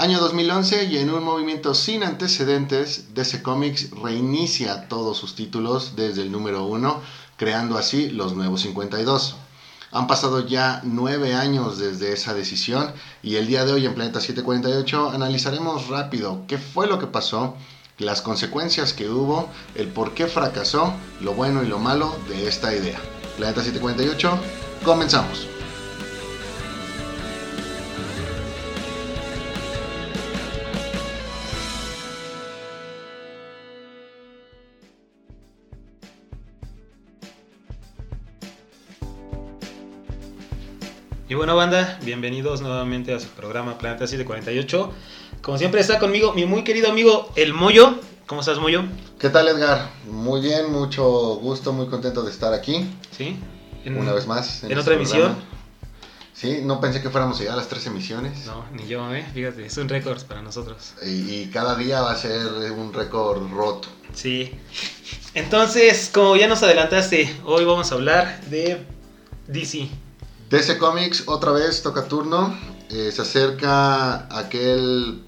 Año 2011 y en un movimiento sin antecedentes, DC Comics reinicia todos sus títulos desde el número 1, creando así los nuevos 52. Han pasado ya nueve años desde esa decisión y el día de hoy en Planeta 748 analizaremos rápido qué fue lo que pasó, las consecuencias que hubo, el por qué fracasó, lo bueno y lo malo de esta idea. Planeta 748, comenzamos. Bueno, banda, bienvenidos nuevamente a su programa Planeta 748. Como siempre está conmigo mi muy querido amigo El Moyo. ¿Cómo estás, Moyo? ¿Qué tal, Edgar? Muy bien, mucho gusto, muy contento de estar aquí. Sí. Una vez más. En, otra este emisión. Sí, no pensé que fuéramos a llegar a las tres emisiones. No, ni yo, ¿eh? Fíjate, es un récord para nosotros. Y, y cada día va a ser un récord roto. Sí. Entonces, como ya nos adelantaste, hoy vamos a hablar de DC. DC Comics otra vez toca turno. Eh, se acerca aquel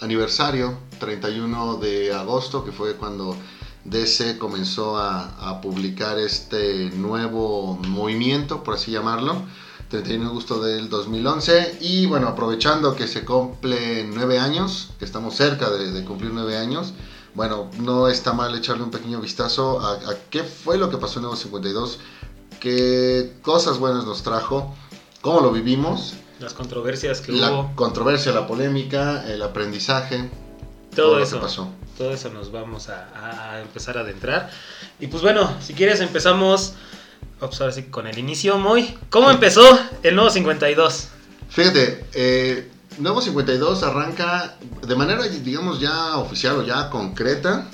aniversario, 31 de agosto, que fue cuando DC comenzó a, publicar este nuevo movimiento, por así llamarlo. 31 de agosto del 2011 y bueno, aprovechando que se cumplen nueve años, que estamos cerca de, cumplir nueve años, bueno, no está mal echarle un pequeño vistazo a, a qué fue lo que pasó en Nuevo 52 qué cosas buenas nos trajo, cómo lo vivimos. Las controversias que la hubo. La controversia, la polémica, el aprendizaje. Todo, eso. pasó. Todo eso nos vamos a, empezar a adentrar. Y pues bueno, si quieres empezamos vamos ahora sí con el inicio muy. ¿Cómo empezó el nuevo 52? Fíjate, eh, Nuevo 52 arranca de manera, digamos, ya oficial o ya concreta,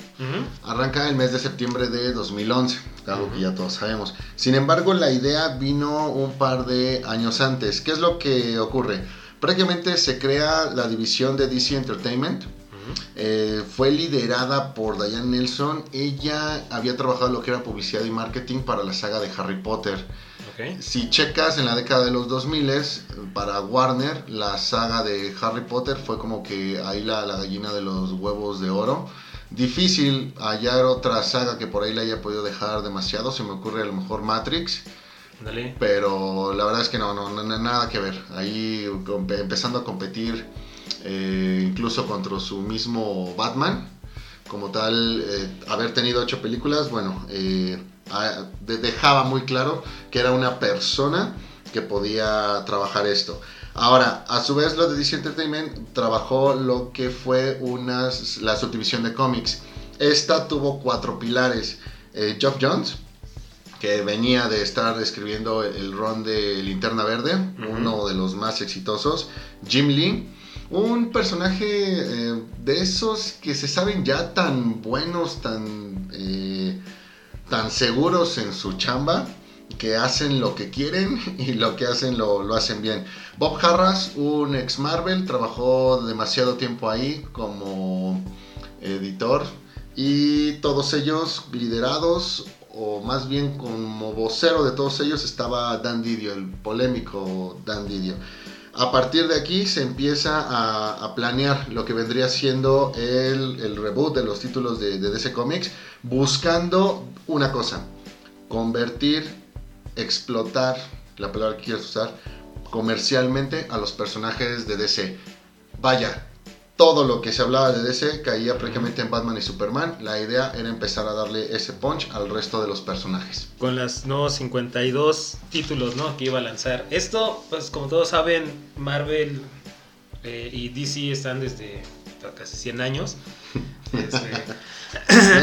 arranca el mes de septiembre de 2011, algo que ya todos sabemos. Sin embargo, la idea vino un par de años antes. ¿Qué es lo que ocurre? Prácticamente se crea la división de DC Entertainment. Eh, fue liderada por Diane Nelson. Ella había trabajado lo que era publicidad y marketing para la saga de Harry Potter. Si checas en la década de los 2000 para Warner, la saga de Harry Potter fue como que ahí la, la gallina de los huevos de oro. Difícil hallar otra saga que por ahí le haya podido dejar demasiado. Se me ocurre a lo mejor Matrix. Pero la verdad es que no, no, no nada que ver. Ahí empezando a competir eh, incluso contra su mismo Batman. Como tal, eh, haber tenido ocho películas, bueno, eh, dejaba muy claro que era una persona que podía trabajar esto. Ahora, a su vez, lo de DC Entertainment trabajó lo que fue unas, la subdivisión de cómics. Esta tuvo cuatro pilares. Eh, Geoff Jones, que venía de estar escribiendo el run de Linterna Verde, uno de los más exitosos. Jim Lee, un personaje eh, de esos que se saben ya tan buenos, tan... Eh, tan seguros en su chamba que hacen lo que quieren y lo que hacen lo, hacen bien. Bob Harras, un ex Marvel, trabajó demasiado tiempo ahí como editor y todos ellos liderados o más bien como vocero de todos ellos estaba Dan Didio, el polémico Dan Didio. A partir de aquí se empieza a, planear lo que vendría siendo el, reboot de los títulos de, de, DC Comics, buscando una cosa, convertir, explotar, la palabra que quieras usar, comercialmente a los personajes de DC. Vaya, todo lo que se hablaba de DC caía prácticamente en Batman y Superman. La idea era empezar a darle ese punch al resto de los personajes. Con los nuevos 52 títulos ¿no? que iba a lanzar. Esto, pues como todos saben, Marvel eh, y DC están desde casi 100 años.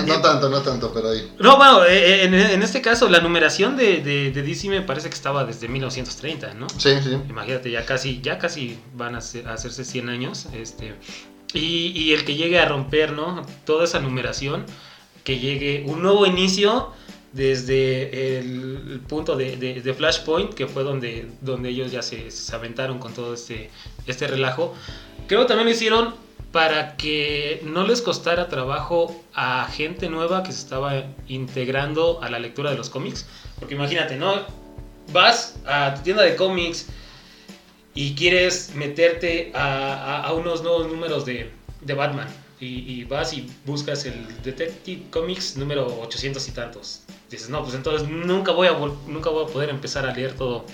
No, tanto, no tanto, pero ahí. No, bueno, eh, eh, en, este caso la numeración de, de, DC me parece que estaba desde 1930, ¿no? Sí, sí. Imagínate, ya casi, ya casi van a, hacerse 100 años. Este, y, y, el que llegue a romper, ¿no? Toda esa numeración, que llegue un nuevo inicio desde el punto de, de, Flashpoint, que fue donde, donde ellos ya se, se aventaron con todo este, este relajo. Creo que también lo hicieron para que no les costara trabajo a gente nueva que se estaba integrando a la lectura de los cómics. Porque imagínate, ¿no? Vas a tu tienda de cómics y quieres meterte a, unos nuevos números de, Batman. Y, vas y buscas el Detective Comics número 800 y tantos. Dices, no, pues entonces nunca voy a, nunca voy a poder empezar a leer toda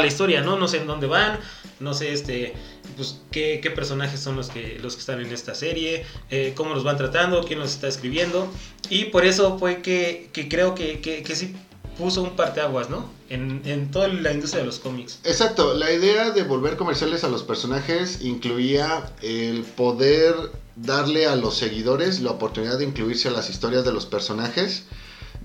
la historia, ¿no? No sé en dónde van, no sé este, pues, qué, qué personajes son los que, los que están en esta serie, eh, cómo los van tratando, quién los está escribiendo. Y por eso fue que, que creo que, que, que sí puso un parteaguas, ¿no? En, en, toda la industria de los cómics. Exacto, la idea de volver comerciales a los personajes incluía el poder darle a los seguidores la oportunidad de incluirse a las historias de los personajes,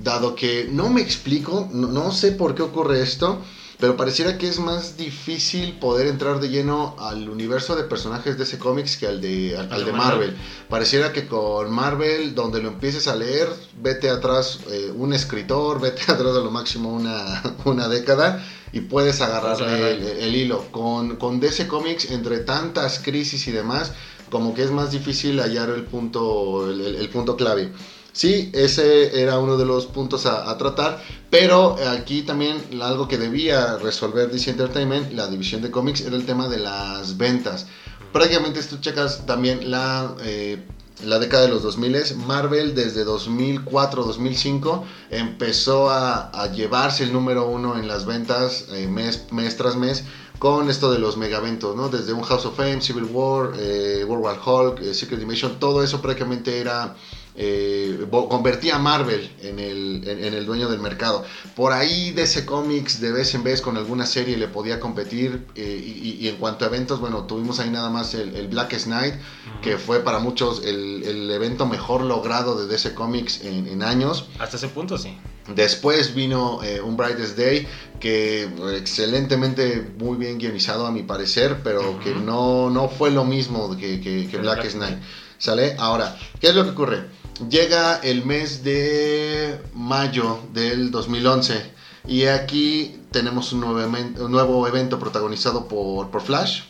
dado que no me explico, no, no sé por qué ocurre esto, pero pareciera que es más difícil poder entrar de lleno al universo de personajes de ese cómics que al de, al, de Marvel. Pareciera que con Marvel, donde lo empieces a leer, vete atrás eh, un escritor, vete atrás de lo máximo una, una década y puedes agarrarle el, el, hilo. Con, con DC Comics, entre tantas crisis y demás, como que es más difícil hallar el punto, el, el punto clave. Sí, ese era uno de los puntos a, tratar, pero aquí también algo que debía resolver DC Entertainment, la división de cómics, era el tema de las ventas. Prácticamente si tú checas también la, eh, la década de los 2000, Marvel desde 2004-2005 empezó a, llevarse el número uno en las ventas eh, mes, tras mes con esto de los megaventos, ¿no? Desde un House of Fame, Civil War, eh, World War Hulk, Secret Dimension, todo eso prácticamente era eh, convertía a Marvel en el, en, en, el dueño del mercado. Por ahí DC Comics de vez en vez con alguna serie le podía competir eh, y, y, en cuanto a eventos, bueno, tuvimos ahí nada más el, el Blackest Night, que fue para muchos el, el, evento mejor logrado de DC Comics en, en, años. Hasta ese punto, sí. Después vino eh, un Brightest Day, que excelentemente muy bien guionizado a mi parecer, pero uh -huh. que no, no fue lo mismo que, que, Black Night. ¿Sale? Ahora, ¿qué es lo que ocurre? Llega el mes de mayo del 2011 y aquí tenemos un nuevo, evento, protagonizado por, por, Flash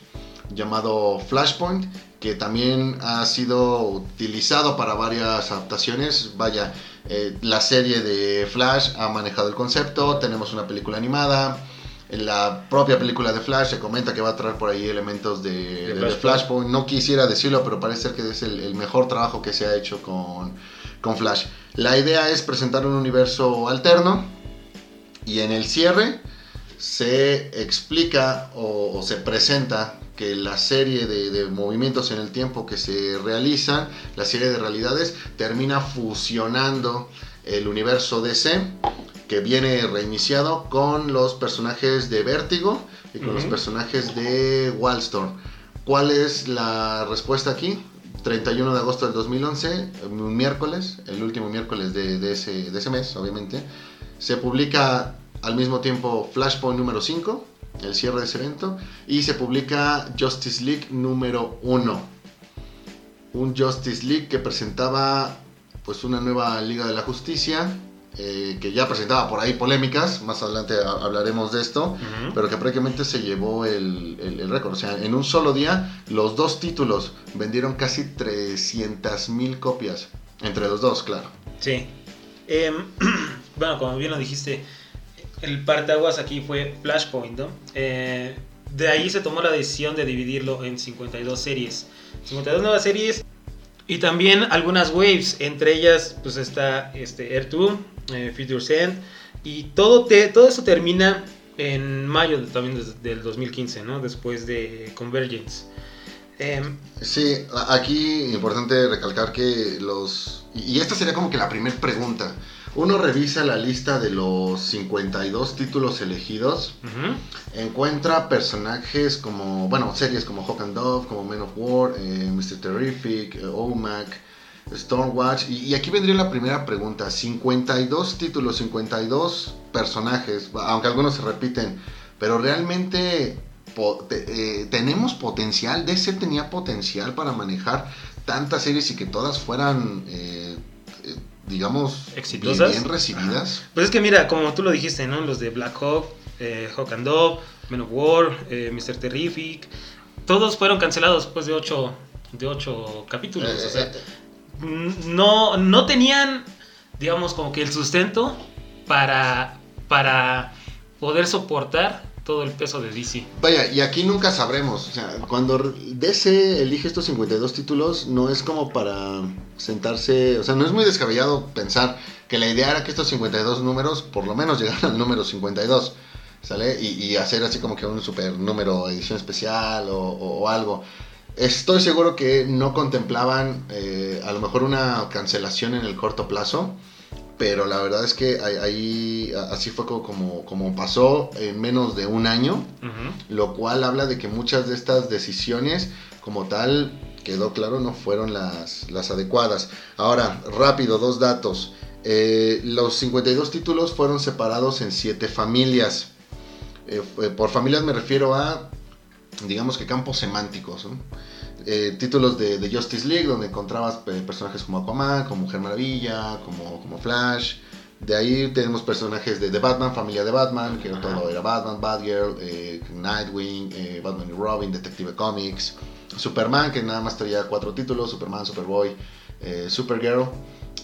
llamado Flashpoint que también ha sido utilizado para varias adaptaciones. Vaya, eh, la serie de Flash ha manejado el concepto, tenemos una película animada, en la propia película de Flash se comenta que va a traer por ahí elementos de, de, de Flashpoint. No quisiera decirlo, pero parece ser que es el, el, mejor trabajo que se ha hecho con, con Flash. La idea es presentar un universo alterno y en el cierre se explica o, o se presenta que la serie de, de, movimientos en el tiempo que se realizan, la serie de realidades, termina fusionando el universo DC que viene reiniciado con los personajes de Vértigo y con uh -huh. los personajes de Wallstorm. ¿Cuál es la respuesta aquí? 31 de agosto del 2011, un miércoles, el último miércoles de, de, ese, de ese mes, obviamente, se publica al mismo tiempo Flashpoint número 5, el cierre de ese evento, y se publica Justice League número 1. Un Justice League que presentaba pues una nueva Liga de la Justicia, eh, que ya presentaba por ahí polémicas, más adelante hablaremos de esto, uh -huh. pero que prácticamente se llevó el, el, el récord. O sea, en un solo día, los dos títulos vendieron casi 300 mil copias, entre los dos, claro. Sí. Eh, bueno, como bien lo dijiste, el partaguas aquí fue Flashpoint, ¿no? Eh, de ahí se tomó la decisión de dividirlo en 52 series. 52 nuevas series y también algunas waves, entre ellas pues está este Air 2, eh, Future's End, y todo, te, todo eso termina en mayo de, también del 2015, ¿no? Después de Convergence. Eh, sí, aquí importante recalcar que los... Y esta sería como que la primera pregunta. Uno revisa la lista de los 52 títulos elegidos, uh -huh. encuentra personajes como, bueno, series como Hawk and Dove, como Men of War, eh, Mr. Terrific, eh, OMAC, Stormwatch. Y, y, aquí vendría la primera pregunta. 52 títulos, 52 personajes, aunque algunos se repiten, pero realmente po te, eh, tenemos potencial. DC tenía potencial para manejar tantas series y que todas fueran... Eh, eh digamos, exitosas, bien, recibidas. Ajá. Pues es que mira, como tú lo dijiste, ¿no? Los de Black Hawk, eh, Hawk and Dove, Men of War, eh, Mr. Terrific, todos fueron cancelados después de ocho, de ocho capítulos. Eh, o sea, no, no tenían, digamos, como que el sustento para, para poder soportar todo el peso de DC. Vaya, y aquí nunca sabremos. O sea, cuando DC elige estos 52 títulos, no es como para sentarse. O sea, no es muy descabellado pensar que la idea era que estos 52 números, por lo menos, llegaran al número 52. ¿Sale? Y, hacer así como que un super número, edición especial o, algo. Estoy seguro que no contemplaban eh, a lo mejor una cancelación en el corto plazo pero la verdad es que ahí, así fue como, como pasó en menos de un año, lo cual habla de que muchas de estas decisiones como tal, quedó claro, no fueron las, las adecuadas. Ahora, rápido, dos datos. Eh, los 52 títulos fueron separados en 7 familias. Eh, por familias me refiero a, digamos que campos semánticos. Eh, títulos de, Justice League, donde encontrabas eh, personajes como Aquaman, como Mujer Maravilla, como, como Flash. De ahí tenemos personajes de, Batman, familia de Batman, que todo era Batman, Batgirl, eh, Nightwing, Batman y Robin, Detective Comics. Superman, que nada más traía cuatro títulos, Superman, Superboy, Supergirl.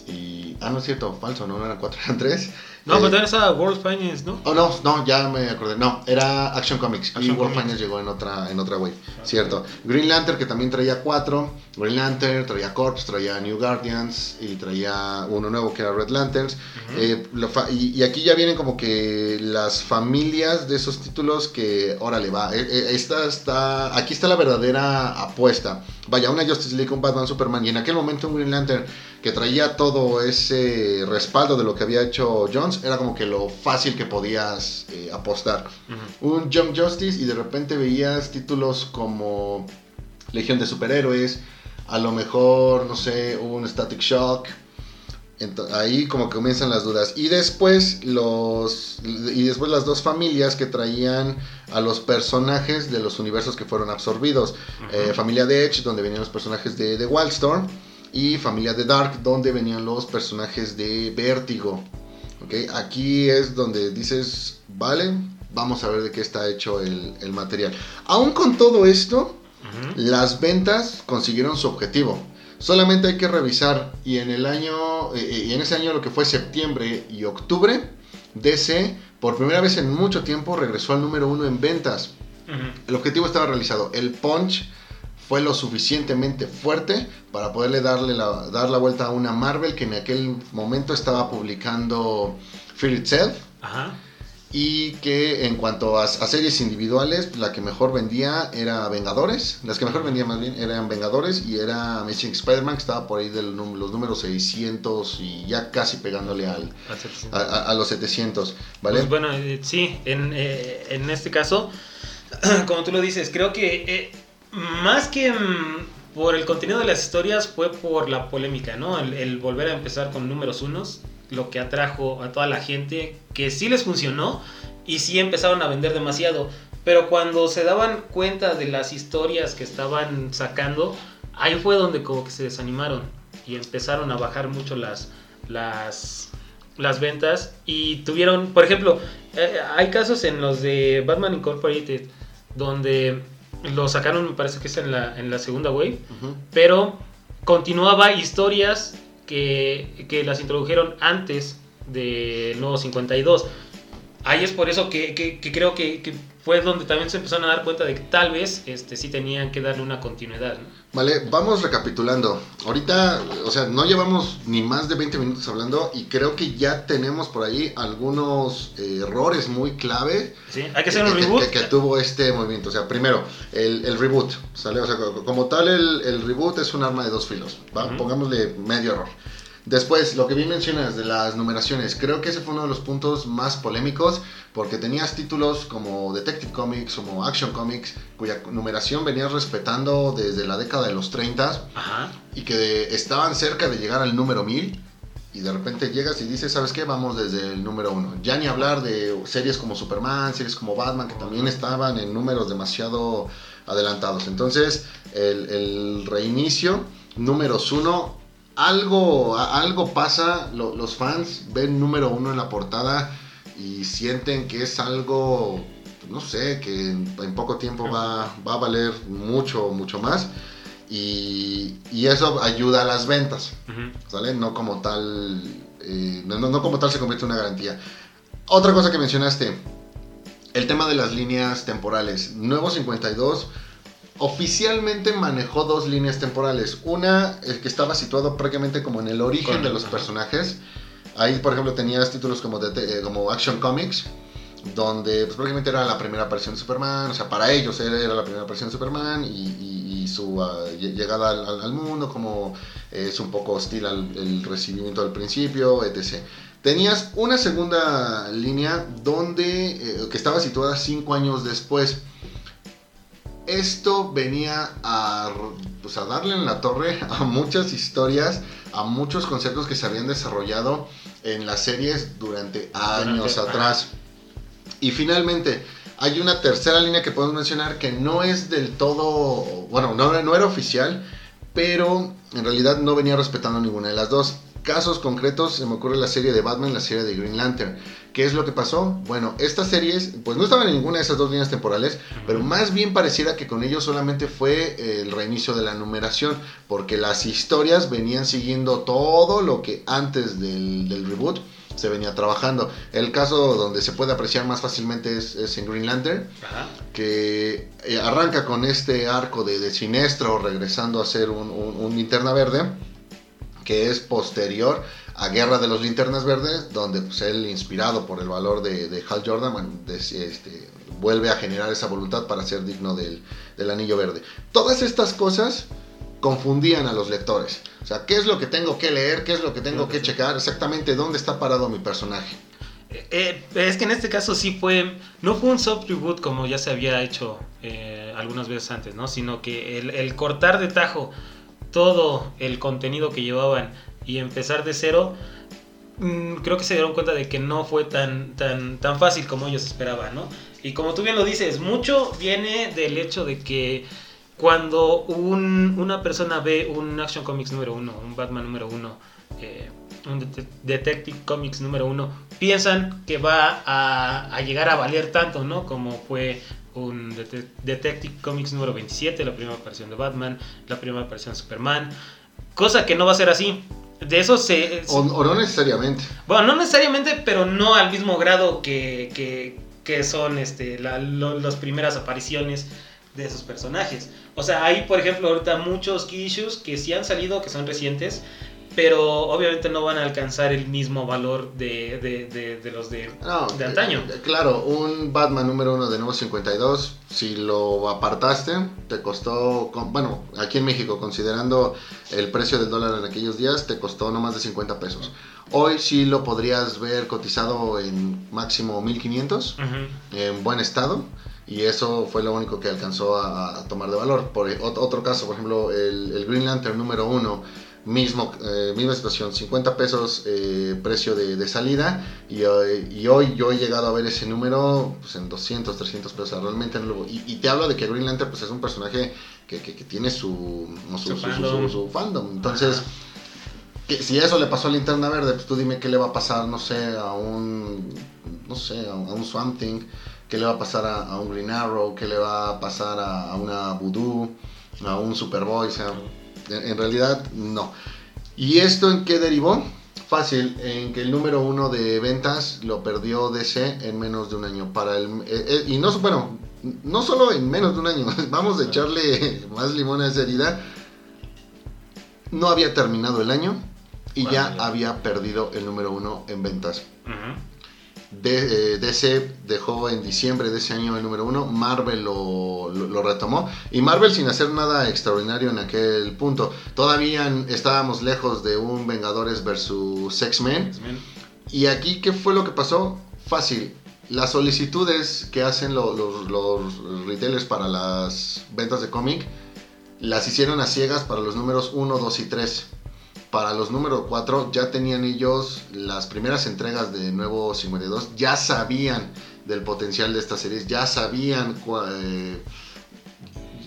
Y, ah, no es cierto, falso, no, no eran cuatro, eran tres. No, pero también esa World Finance, ¿no? Oh, no, no, ya me acordé. No, era Action Comics. y World Finance llegó en otra, en otra wave. Cierto. Green Lantern, que también traía cuatro. Green Lantern, traía Corps, traía New Guardians y traía uno nuevo que era Red Lanterns. Eh, y, aquí ya vienen como que las familias de esos títulos que, órale, va. Eh, eh, esta está, aquí está la verdadera apuesta. Vaya, una Justice League, un Batman, Superman. Y en aquel momento un Green Lantern que traía todo ese respaldo de lo que había hecho Jones, era como que lo fácil que podías eh, apostar. Un Young Justice y de repente veías títulos como Legión de Superhéroes, a lo mejor, no sé, un Static Shock. ahí como que comienzan las dudas. Y después los y después las dos familias que traían a los personajes de los universos que fueron absorbidos. Eh, familia de Edge, donde venían los personajes de, de Wildstorm y Familia de Dark, donde venían los personajes de Vértigo. ¿Okay? Aquí es donde dices, vale, vamos a ver de qué está hecho el, material. Aún con todo esto, las ventas consiguieron su objetivo. Solamente hay que revisar y en el año eh, eh, y en ese año lo que fue septiembre y octubre, DC por primera vez en mucho tiempo regresó al número uno en ventas. El objetivo estaba realizado. El punch fue lo suficientemente fuerte para poderle darle la, dar la vuelta a una Marvel que en aquel momento estaba publicando Fear Itself. Y que en cuanto a, series individuales, la que mejor vendía era Vengadores. Las que mejor vendían más bien eran Vengadores y era Amazing Spider-Man, que estaba por ahí de los números 600 y ya casi pegándole al, a, los 700. ¿vale? Pues bueno, eh, sí, en, eh, en, este caso, como tú lo dices, creo que eh, más que mm, por el contenido de las historias fue por la polémica, ¿no? El, volver a empezar con números unos, lo que atrajo a toda la gente, que sí les funcionó y sí empezaron a vender demasiado. Pero cuando se daban cuenta de las historias que estaban sacando, ahí fue donde como que se desanimaron y empezaron a bajar mucho las, las, las ventas y tuvieron, por ejemplo, eh, hay casos en los de Batman Incorporated donde lo sacaron, me parece que es en la, en la segunda wave. Pero continuaba historias que, que, las introdujeron antes de nuevo 52. Ahí es por eso que, que, creo que, fue donde también se empezaron a dar cuenta de que tal vez este, sí tenían que darle una continuidad. Vale, vamos recapitulando. Ahorita, o sea, no llevamos ni más de 20 minutos hablando y creo que ya tenemos por ahí algunos eh, errores muy clave. Sí, hay que hacer un reboot. Que, tuvo este movimiento. O sea, primero, el, el reboot, ¿sale? O sea, como tal, el, el, reboot es un arma de dos filos. ¿va? Pongámosle medio error. Después, lo que bien mencionas de las numeraciones, creo que ese fue uno de los puntos más polémicos porque tenías títulos como Detective Comics, como Action Comics, cuya numeración venías respetando desde la década de los 30 y que estaban cerca de llegar al número 1000 y de repente llegas y dices, ¿sabes qué? Vamos desde el número 1. Ya ni hablar de series como Superman, series como Batman, que también estaban en números demasiado adelantados. Entonces, el, el reinicio, números 1, algo, algo pasa, los fans ven número uno en la portada y sienten que es algo, no sé, que en, poco tiempo va, a valer mucho, mucho más. Y, eso ayuda a las ventas, ¿sale? No como tal, eh, no, como tal se convierte en una garantía. Otra cosa que mencionaste, el tema de las líneas temporales. Nuevo 52 oficialmente manejó dos líneas temporales. Una, el que estaba situado prácticamente como en el origen de los personajes. Ahí, por ejemplo, tenías títulos como, de, eh, como Action Comics, donde pues, prácticamente era la primera aparición de Superman. O sea, para ellos era, la primera aparición de Superman y, su ah, llegada al, mundo, como es un poco hostil al el recibimiento al principio, etc. Tenías una segunda línea donde, eh, que estaba situada cinco años después esto venía a, pues, a darle en la torre a muchas historias, a muchos conceptos que se habían desarrollado en las series durante años atrás. Y finalmente, hay una tercera línea que podemos mencionar que no es del todo, bueno, no, no era oficial, pero en realidad no venía respetando ninguna de las dos casos concretos se me ocurre la serie de Batman, la serie de Green Lantern. ¿Qué es lo que pasó? Bueno, estas series, pues no estaban en ninguna de esas dos líneas temporales, pero más bien pareciera que con ellos solamente fue el reinicio de la numeración, porque las historias venían siguiendo todo lo que antes del, reboot se venía trabajando. El caso donde se puede apreciar más fácilmente es, en Green Lantern, que eh, arranca con este arco de, de Sinestro regresando a ser un, un linterna verde que es posterior a Guerra de los Linternas Verdes, donde pues, él, inspirado por el valor de, Hal Jordan, este, vuelve a generar esa voluntad para ser digno del, anillo verde. Todas estas cosas confundían a los lectores. O sea, ¿qué es lo que tengo que leer? ¿Qué es lo que tengo que checar? Exactamente dónde está parado mi personaje. Eh, eh, es que en este caso sí fue, no fue un soft reboot como ya se había hecho eh, algunas veces antes, ¿no? Sino que el, el cortar de tajo todo el contenido que llevaban y empezar de cero, mm, creo que se dieron cuenta de que no fue tan, tan, tan fácil como ellos esperaban, ¿no? Y como tú bien lo dices, mucho viene del hecho de que cuando una persona ve un Action Comics número uno, un Batman número uno, eh, un Detective Comics número uno, piensan que va a, a, llegar a valer tanto, ¿no? Como fue un Detective Comics número 27, la primera aparición de Batman, la primera aparición de Superman, cosa que no va a ser así. De eso se... O, no necesariamente. Bueno, no necesariamente, pero no al mismo grado que, que, son este, las primeras apariciones de esos personajes. O sea, hay, por ejemplo, ahorita muchos key issues que sí han salido, que son recientes, pero obviamente no van a alcanzar el mismo valor de, de, los de, de antaño. Eh, claro, un Batman número uno de nuevo 52, si lo apartaste, te costó, bueno, aquí en México, considerando el precio del dólar en aquellos días, te costó no más de 50 pesos. Hoy sí lo podrías ver cotizado en máximo 1500, en buen estado y eso fue lo único que alcanzó a, tomar de valor. Por otro caso, por ejemplo, el, el Green Lantern número uno mismo, eh, misma situación, 50 pesos eh, precio de, salida y, y, hoy yo he llegado a ver ese número pues, en 200, 300 pesos, realmente no y, te hablo de que Green Lantern pues, es un personaje que, que, tiene su, su, su, fandom. entonces... Que, si eso le pasó a Linterna Verde, pues tú dime qué le va a pasar, no sé, a un, no sé, a, un Swamp Thing, qué le va a pasar a, un Green Arrow, qué le va a pasar a, a una Voodoo, a un Superboy, o sea, en realidad, no. ¿Y esto en qué derivó? Fácil, en que el número uno de ventas lo perdió DC en menos de un año. Para el, eh, eh, y no, bueno, no solo en menos de un año, vamos a echarle más limón a esa herida. No había terminado el año y ya, había perdido el número uno en ventas. De, eh, DC dejó en diciembre de ese año el número uno, Marvel lo, retomó y Marvel sin hacer nada extraordinario en aquel punto. Todavía estábamos lejos de un Vengadores versus X-Men. y aquí, ¿qué fue lo que pasó? Fácil. Las solicitudes que hacen los, los retailers para las ventas de cómic las hicieron a ciegas para los números 1, 2 y 3 para los números 4 ya tenían ellos las primeras entregas de Nuevo 52, ya sabían del potencial de estas series, ya sabían, eh,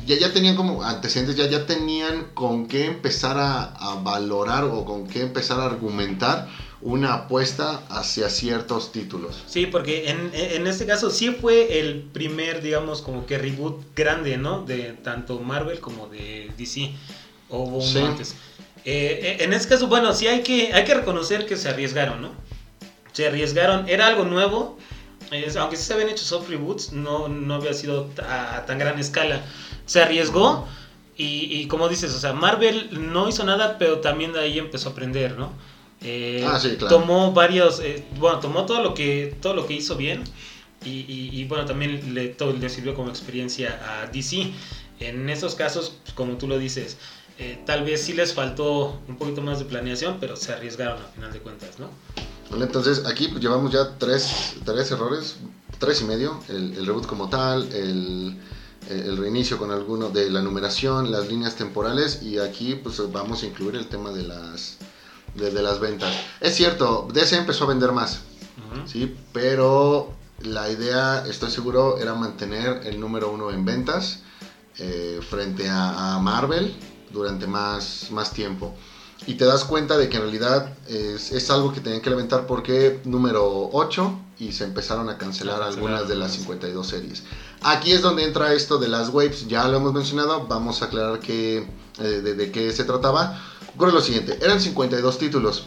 ya, ya tenían como antecedentes, ya, ya tenían con qué empezar a, valorar o con qué empezar a argumentar una apuesta hacia ciertos títulos. Sí, porque en, en, este caso sí fue el primer, digamos, como que reboot grande, ¿no? De tanto Marvel como de DC. O hubo antes. Eh, en este caso, bueno, sí hay que, hay que reconocer que se arriesgaron, ¿no? Se arriesgaron, era algo nuevo aunque sí se habían hecho soft reboots, no, no había sido a, tan gran escala. Se arriesgó y, como dices, o sea, Marvel no hizo nada, pero también de ahí empezó a aprender, ¿no? Eh, ah, sí, claro. Tomó varios, eh, bueno, tomó todo lo que, todo lo que hizo bien y, bueno, también le, todo, le sirvió como experiencia a DC. En esos casos, pues, como tú lo dices, eh, tal vez sí les faltó un poquito más de planeación, pero se arriesgaron a final de cuentas, ¿no? entonces aquí pues, llevamos ya tres, tres errores, tres y medio, el, reboot como tal, el, el, reinicio con alguno de la numeración, las líneas temporales y aquí pues vamos a incluir el tema de las, de, las ventas. Es cierto, DC empezó a vender más, ¿sí? pero la idea, estoy seguro, era mantener el número uno en ventas eh, frente a, a Marvel durante más, más tiempo. Y te das cuenta de que en realidad es, es algo que tenían que lamentar porque número 8 y se empezaron a cancelar algunas de las 52 series. Aquí es donde entra esto de las waves, ya lo hemos mencionado, vamos a aclarar que, eh, de, de, qué se trataba. Ocurre lo siguiente, eran 52 títulos,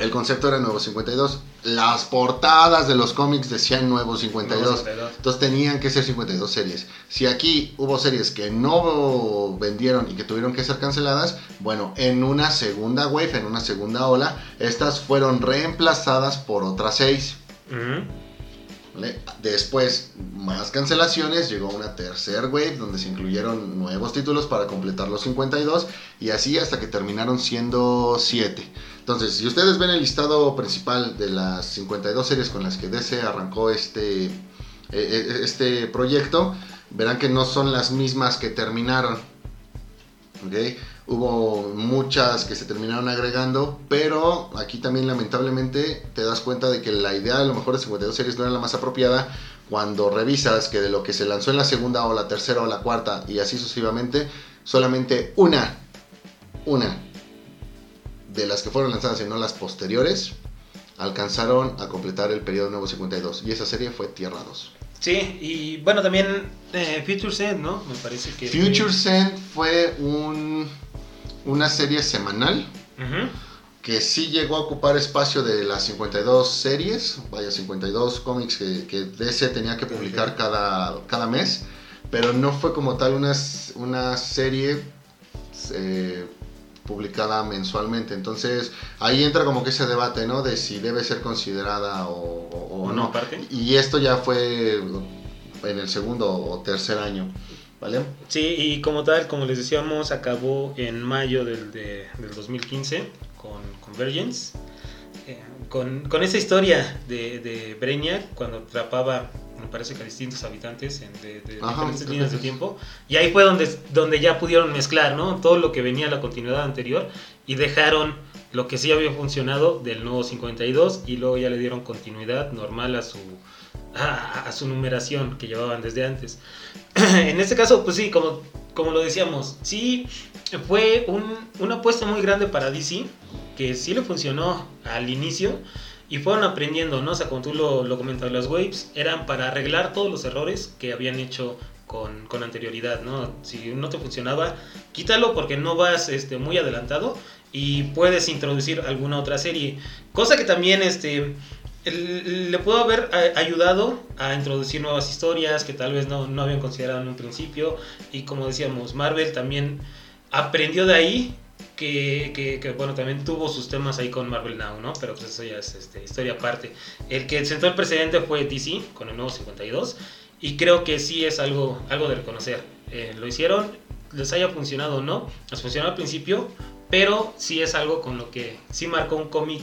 el concepto era Nuevo 52. Las portadas de los cómics decían Nuevo 52. Entonces tenían que ser 52 series. Si aquí hubo series que no vendieron y que tuvieron que ser canceladas, bueno, en una segunda wave, en una segunda ola, estas fueron reemplazadas por otras 6. Después, más cancelaciones, llegó una tercer wave donde se incluyeron nuevos títulos para completar los 52 y así hasta que terminaron siendo 7. Entonces, si ustedes ven el listado principal de las 52 series con las que DC arrancó este, e, e, este proyecto, verán que no son las mismas que terminaron. Hubo muchas que se terminaron agregando, pero aquí también lamentablemente te das cuenta de que la idea a lo mejor de 52 series no era la más apropiada cuando revisas que de lo que se lanzó en la segunda o la tercera o la cuarta y así sucesivamente, solamente una, una de las que fueron lanzadas y no las posteriores, alcanzaron a completar el periodo nuevo 52 y esa serie fue Tierra 2. Sí, y bueno, también eh, Future End, ¿no? Me parece que... Future End fue un una serie semanal que sí llegó a ocupar espacio de las 52 series, vaya 52 cómics que, que DC tenía que publicar cada, cada mes, pero no fue como tal una, una serie eh, publicada mensualmente. Entonces ahí entra como que ese debate, ¿no? De si debe ser considerada o, no. Y esto ya fue en el segundo o tercer año. ¿Vale? Sí, y como tal, como les decíamos, acabó en mayo del, del 2015 con Convergence. Eh, con, con, esa historia de, de Breña cuando atrapaba, me parece que a distintos habitantes de, diferentes líneas de tiempo. Y ahí fue donde, donde ya pudieron mezclar ¿no? todo lo que venía a la continuidad anterior y dejaron lo que sí había funcionado del nuevo 52 y luego ya le dieron continuidad normal a su, a, su numeración que llevaban desde antes. en este caso, pues sí, como, como lo decíamos, sí fue una apuesta muy grande para DC, que sí le funcionó al inicio. Y fueron aprendiendo, ¿no? O sea, como tú lo, lo comentabas, las waves eran para arreglar todos los errores que habían hecho con, con, anterioridad, ¿no? Si no te funcionaba, quítalo porque no vas este, muy adelantado y puedes introducir alguna otra serie. Cosa que también este, le puedo haber ayudado a introducir nuevas historias que tal vez no, no, habían considerado en un principio. Y como decíamos, Marvel también aprendió de ahí. Que, que, bueno, también tuvo sus temas ahí con Marvel Now, ¿no? Pero pues eso ya es este, historia aparte. El que sentó el precedente fue DC con el nuevo 52. Y creo que sí es algo, algo de reconocer. Eh, lo hicieron, les haya funcionado o no. Les funcionó al principio, pero sí es algo con lo que sí marcó un cómic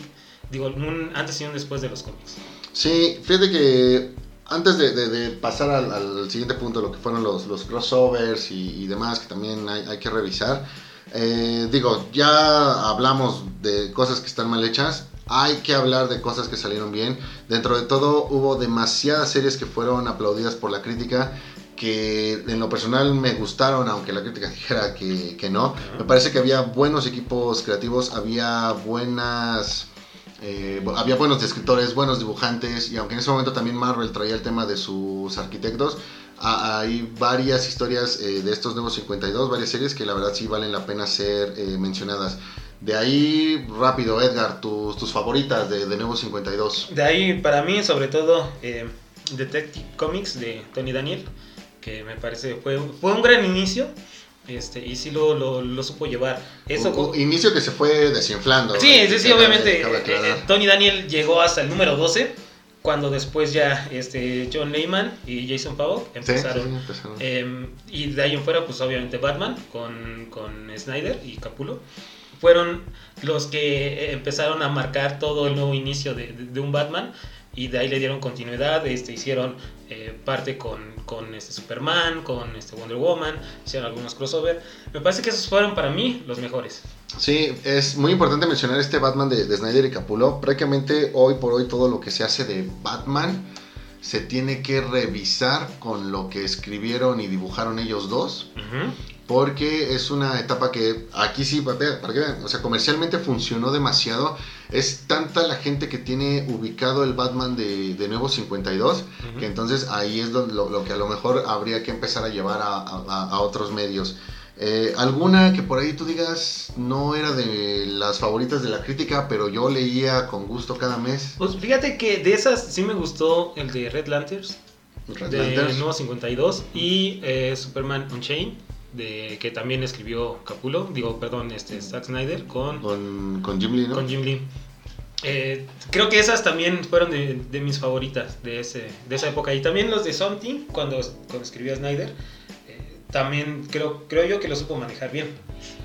Digo, un antes y un después de los cómics. Sí, fíjate que antes de, pasar al, siguiente punto, lo que fueron los, los crossovers y, demás, que también hay, que revisar, eh, digo, ya hablamos de cosas que están mal hechas, hay que hablar de cosas que salieron bien. Dentro de todo hubo demasiadas series que fueron aplaudidas por la crítica que en lo personal me gustaron, aunque la crítica dijera que, que no. Me parece que había buenos equipos creativos, había buenas eh, había buenos escritores, buenos dibujantes, y aunque en ese momento también Marvel traía el tema de sus arquitectos, hay varias historias eh, de estos nuevos 52, varias series que la verdad sí valen la pena ser eh, mencionadas. De ahí, rápido, Edgar, tus, tus favoritas de, de Nuevo 52. De ahí, para mí, sobre todo, Detective Comics de Tony Daniel, que me parece fue, fue un gran inicio. Este, y sí lo, lo, lo supo llevar. Eso, Un- un inicio que se fue desinflando. Sí, sí, sí, obviamente. eh, eh, Tony Daniel llegó hasta el número 12, cuando después ya este, John Lehman y Jason Pavok empezaron. sí, sí, empezaron. Eh, y de ahí en fuera, pues obviamente Batman con, con Snyder y Capullo fueron los que eh, empezaron a marcar todo el nuevo inicio de, de- de un Batman y de ahí le dieron continuidad, este, hicieron eh, parte con, con este Superman, con este Wonder Woman, hicieron algunos crossover. Me parece que esos fueron para mí los mejores. Sí, es muy importante mencionar este Batman de, de Snyder y Capullo. Prácticamente hoy por hoy todo lo que se hace de Batman se tiene que revisar con lo que escribieron y dibujaron ellos dos. Porque es una etapa que aquí sí, para que vean, o sea, comercialmente funcionó demasiado. Es tanta la gente que tiene ubicado el Batman de, de Nuevo 52, Ujú. que entonces ahí es lo, lo que a lo mejor habría que empezar a llevar a, a- a otros medios. Eh, alguna que por ahí tú digas no era de las favoritas de la crítica, pero yo leía con gusto cada mes. Pues fíjate que de esas sí me gustó el de Red Lanterns, Red de Lanterns. Nuevo 52 y eh, Superman Unchained, de, que también escribió Capullo, digo, perdón, este, Zack Snyder con, Con, con Jim Lee, ¿no? con Jim Lee. Eh, creo que esas también fueron de, de mis favoritas de, ese, de esa época. Y también los de Something, cuando, cuando escribió Snyder, también creo, creo yo que lo supo manejar bien.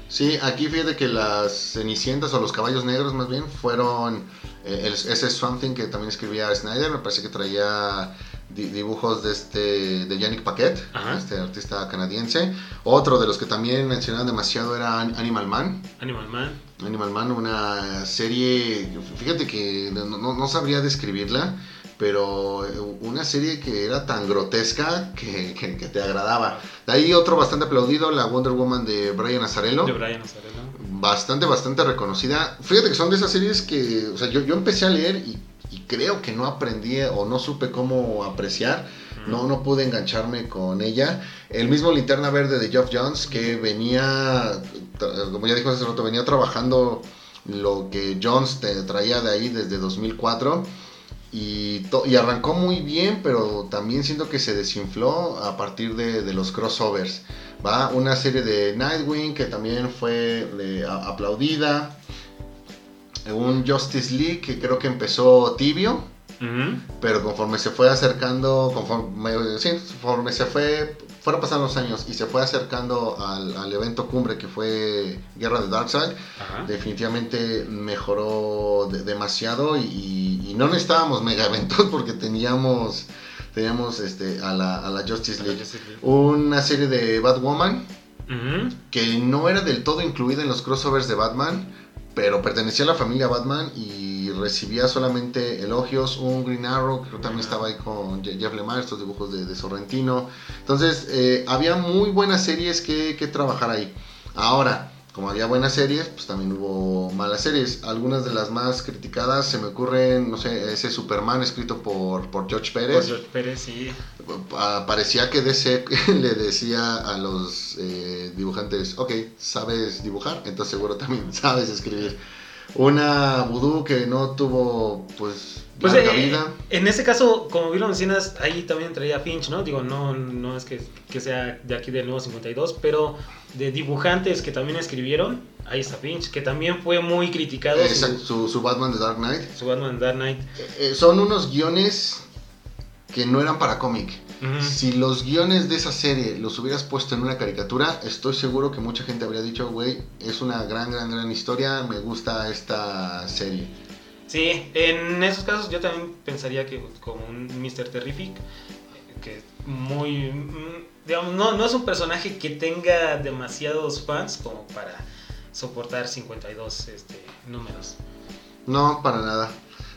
Sí, aquí fíjate que las Cenicientas o los Caballos Negros más bien fueron eh, el- ese Swamp Thing que también escribía Snyder, me parece que traía di- dibujos de este de Yannick Paquet, Ajá. este artista canadiense. Otro de los que también mencionaban demasiado era An- Animal Man. Animal Man. Animal Man, una serie, fíjate que no, no- no sabría describirla, pero una serie que era tan grotesca que, que- que te agradaba. De ahí otro bastante aplaudido, la Wonder Woman de Brian Azzarello De Brian Azzarello. bastante, bastante reconocida. Fíjate que son de esas series que, o sea, yo, yo empecé a leer y, y creo que no aprendí o no supe cómo apreciar. No, no pude engancharme con ella. El mismo Linterna Verde de Geoff Jones que venía, como ya dijo hace rato, venía trabajando lo que Jones te traía de ahí desde 2004. Y, arrancó muy bien, pero también siento que se desinfló a partir de, de los crossovers. Va una serie de Nightwing que también fue a- aplaudida. Un Justice League que creo que empezó tibio, pero conforme se fue acercando, conforme, sí, conforme se fue, fueron pasando los años y se fue acercando al, al evento cumbre que fue Guerra de Darkseid, Ajá. definitivamente mejoró de- demasiado y, y no necesitábamos mega eventos porque teníamos, teníamos este, a, la, a la Justice League. Una serie de Batwoman que no era del todo incluida en los crossovers de Batman, pero pertenecía a la familia Batman y recibía solamente elogios. Un Green Arrow, que también estaba ahí con Je- Jeff Lemire, estos dibujos de, de Sorrentino. Entonces, eh, había muy buenas series que, que trabajar ahí. Ahora, como había buenas series, pues también hubo malas series. Algunas de las más criticadas se me ocurren, no sé, ese Superman escrito por, por George Pérez. Por George Pérez, sí. Pa- parecía que DC le decía a los eh, dibujantes, ok, sabes dibujar, entonces seguro también sabes escribir. Una vudú que no tuvo, pues, Pues larga eh, vida. en ese caso, como bien lo mencionas, ahí también traía Finch, ¿no? Digo, no, no es que, que sea de aquí del nuevo 52, pero de dibujantes que también escribieron, ahí está Finch, que también fue muy criticado su, exacto, su, su Batman de Dark Knight. su Batman Dark Knight. Eh, eh, son unos guiones que no eran para cómic. Si los guiones de esa serie los hubieras puesto en una caricatura, estoy seguro que mucha gente habría dicho, güey, es una gran, gran, gran historia, me gusta esta serie. Sí, en esos casos yo también pensaría que como un Mr. Terrific, que muy, mm, digamos, no, no es un personaje que tenga demasiados fans como para soportar 52 este, números. No, para nada.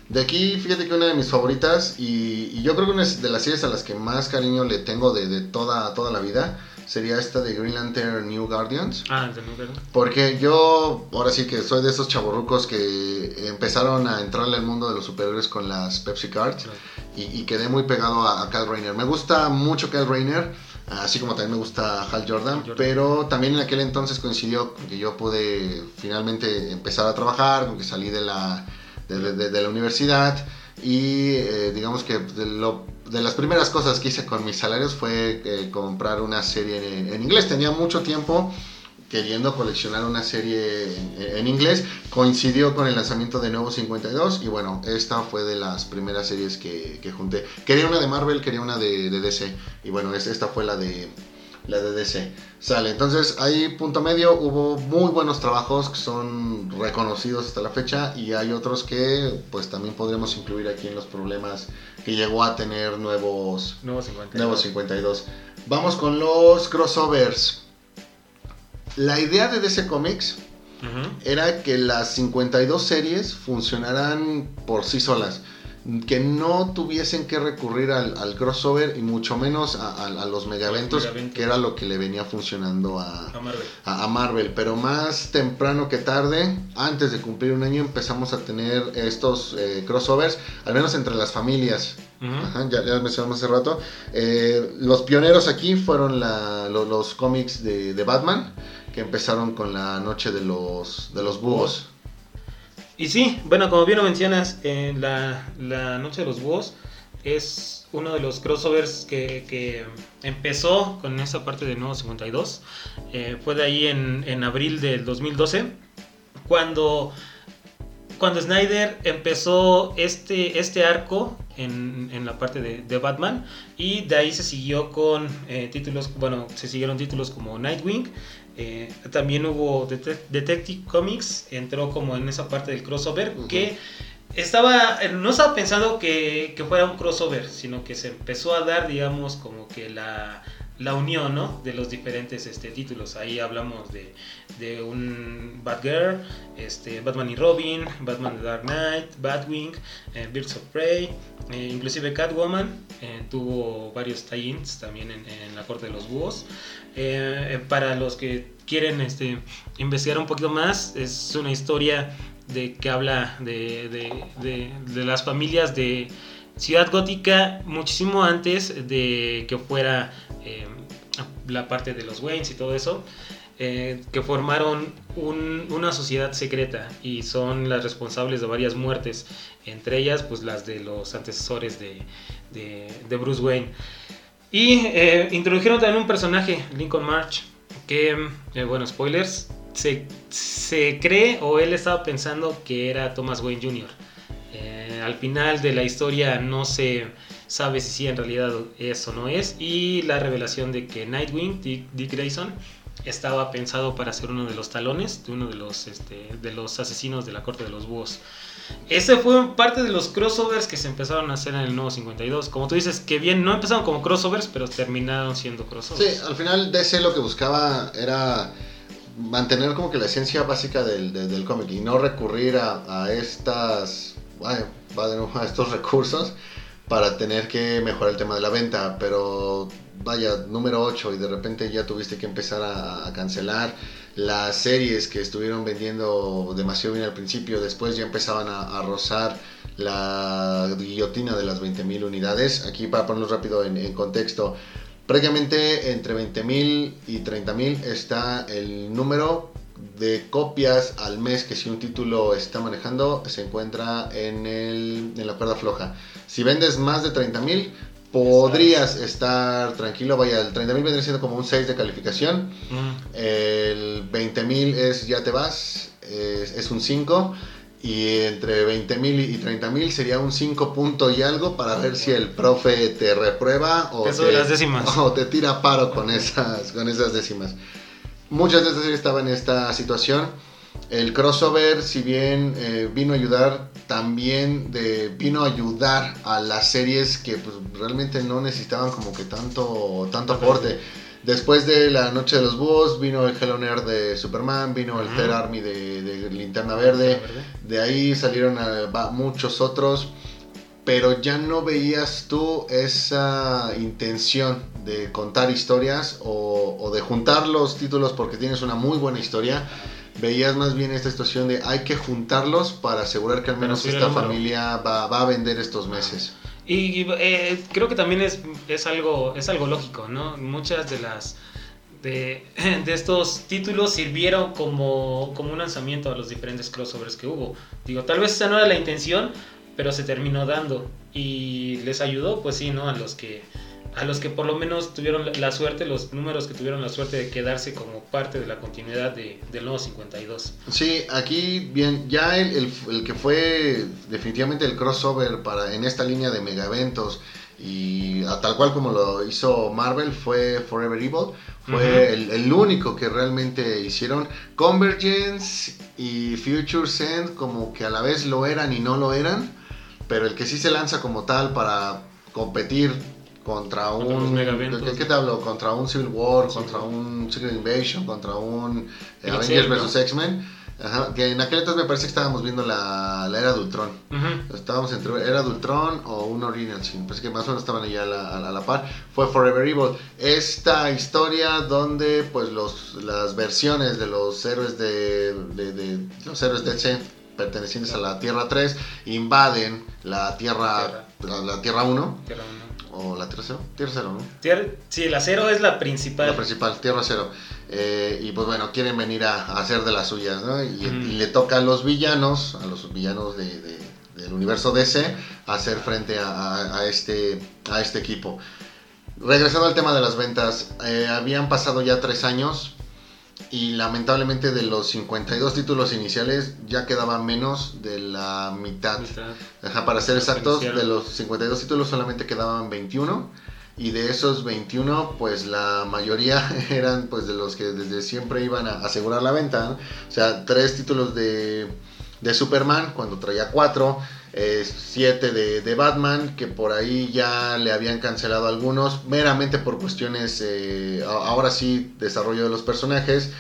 De aquí, fíjate que una de mis favoritas, y, y yo creo que una de las series a las que más cariño le tengo de, de toda, toda la vida, sería esta de Green Lantern New Guardians. Ah, de número. Porque yo, ahora sí que soy de esos chavorrucos que empezaron a entrarle al mundo de los superhéroes con las Pepsi Cards y, y quedé muy pegado a, a Kyle Rayner. Me gusta mucho Kyle Rayner, así como también me gusta Hal Jordan, Jordan. pero también en aquel entonces coincidió que yo pude finalmente empezar a trabajar, que salí de la, de, la universidad y eh, digamos que de, las primeras cosas que hice con mis salarios fue eh, comprar una serie en, inglés. Tenía mucho tiempo queriendo coleccionar una serie en, inglés. Coincidió con el lanzamiento de Nuevo 52 y bueno, esta fue de las primeras series que, que junté. Quería una de Marvel, quería una de, de DC y bueno, esta fue la de la de DC. Sale, entonces ahí punto medio hubo muy buenos trabajos que son reconocidos hasta la fecha y hay otros que pues también podremos incluir aquí en los problemas que llegó a tener nuevos, nuevos, 52. nuevos 52. Vamos con los crossovers. La idea de DC Comics era que las 52 series funcionaran por sí solas que no tuviesen que recurrir al, crossover y mucho menos a, los mega eventos, que era lo que le venía funcionando a, Marvel. Pero más temprano que tarde, antes de cumplir un año, empezamos a tener estos eh, crossovers, al menos entre las familias. ya, ya mencionamos hace rato. Eh, los pioneros aquí fueron los, cómics de, Batman, que empezaron con la noche de los, de los búhos. Y sí, bueno, como bien lo mencionas, eh, la, Noche de los Búhos es uno de los crossovers que, empezó con esa parte de Nuevo 52. Eh, fue de ahí en, abril del 2012, cuando, cuando Snyder empezó este, este arco en, la parte de, Batman y de ahí se siguió con eh, títulos, bueno, se siguieron títulos como Nightwing, eh, también hubo Detective Comics, entró como en esa parte del crossover, que estaba, no estaba pensando que, que, fuera un crossover, sino que se empezó a dar, digamos, como que la, la unión ¿no? de los diferentes este, títulos. Ahí hablamos de, de un Batgirl, este, Batman y Robin, Batman The Dark Knight, Batwing, eh, Birds of Prey, eh, inclusive Catwoman. Eh, tuvo varios tie-ins también en, en, la Corte de los Búhos. para los que quieren este, investigar un poquito más, es una historia de que habla de, de, de las familias de Ciudad Gótica muchísimo antes de que fuera eh, la parte de los Waynes y todo eso, eh, que formaron una sociedad secreta y son las responsables de varias muertes, entre ellas pues las de los antecesores de, de, Bruce Wayne. Y eh, introdujeron también un personaje, Lincoln March, que, bueno, spoilers, se, se cree o él estaba pensando que era Thomas Wayne Jr. Eh, al final de la historia no se sabe si sí en realidad es o no es. Y la revelación de que Nightwing, Dick, Grayson, estaba pensado para ser uno de los talones de uno de los, este, de los asesinos de la corte de los búhos. Ese fue parte de los crossovers que se empezaron a hacer en el nuevo 52. Como tú dices, que bien, no empezaron como crossovers, pero terminaron siendo crossovers. Sí, al final DC lo que buscaba era mantener como que la esencia básica del, del, cómic y no recurrir a, a estas va de nuevo a estos recursos para tener que mejorar el tema de la venta, pero vaya, número 8 y de repente ya tuviste que empezar a, cancelar las series que estuvieron vendiendo demasiado bien al principio, después ya empezaban a, rozar la guillotina de las 20.000 unidades. Aquí para ponerlo rápido en, en contexto, prácticamente entre 20.000 y 30.000 está el número de copias al mes que si un título está manejando se encuentra en, el, en la cuerda floja. Si vendes más de 30.000 podrías estar tranquilo. Vaya, el 30.000 vendría siendo como un 6 de calificación. Mm. El 20.000 es ya te vas, es, un 5. Y entre 20.000 y 30.000 sería un 5 punto y algo para ver si el profe te reprueba o, te, o te tira paro con esas, con esas décimas muchas de estas series estaban en esta situación. El crossover, si bien eh, vino a ayudar, también de, vino a ayudar a las series que pues, realmente no necesitaban como que tanto, tanto aporte. Después de La Noche de los Búhos vino el Hell on Air de Superman, vino el Third Army de, Linterna Verde. De ahí salieron muchos otros pero ya no veías tú esa intención de contar historias o, de juntar los títulos porque tienes una muy buena historia. Veías más bien esta situación de hay que juntarlos para asegurar que al menos esta familia va, a vender estos meses. Y, eh, creo que también es, es, algo, es algo lógico, ¿no? Muchas de las... De, de, estos títulos sirvieron como, como un lanzamiento a los diferentes crossovers que hubo. Digo, tal vez esa no era la intención, pero se terminó dando y les ayudó, pues sí, ¿no? A los que a los que por lo menos tuvieron la suerte, los números que tuvieron la suerte de quedarse como parte de la continuidad de, del nuevo 52. Sí, aquí bien, ya el, el, que fue definitivamente el crossover para en esta línea de mega eventos y a tal cual como lo hizo Marvel fue Forever Evil, fue el, el, único que realmente hicieron. Convergence y Future Send como que a la vez lo eran y no lo eran, pero el que sí se lanza como tal para competir contra un ¿qué, te hablo? Contra un Civil War, contra un Secret Invasion, contra un eh, Avengers vs X-Men. que en aquel entonces me parece que estábamos viendo la, la era de Ultron. Estábamos entre era de Ultron o un Original Sin. Parece que más o menos estaban allá a la, a la, par. Fue Forever Evil. Esta historia donde pues los, las versiones de los héroes de, de, de los héroes de C pertenecientes a la Tierra 3 invaden la Tierra, La, la, Tierra 1. Tierra 1 o la Tierra Cero. Tierra Cero, ¿no? Tierra, sí, la Cero es la principal. La principal, Tierra Cero. Eh, y pues bueno, quieren venir a, hacer de las suyas, ¿no? Y, le toca a los villanos, a los villanos de, del universo DC, hacer frente a, a, este, a este equipo. Regresando al tema de las ventas, eh, habían pasado ya tres años y lamentablemente de los 52 títulos iniciales ya quedaba menos de la mitad. para ser exactos, de los 52 títulos solamente quedaban 21 y de esos 21 pues la mayoría eran pues de los que desde siempre iban a asegurar la venta. O sea, tres títulos de, de Superman cuando traía cuatro. Eh, siete de, de, Batman, que por ahí ya le habían cancelado algunos, meramente por cuestiones, eh, ahora sí, desarrollo de los personajes.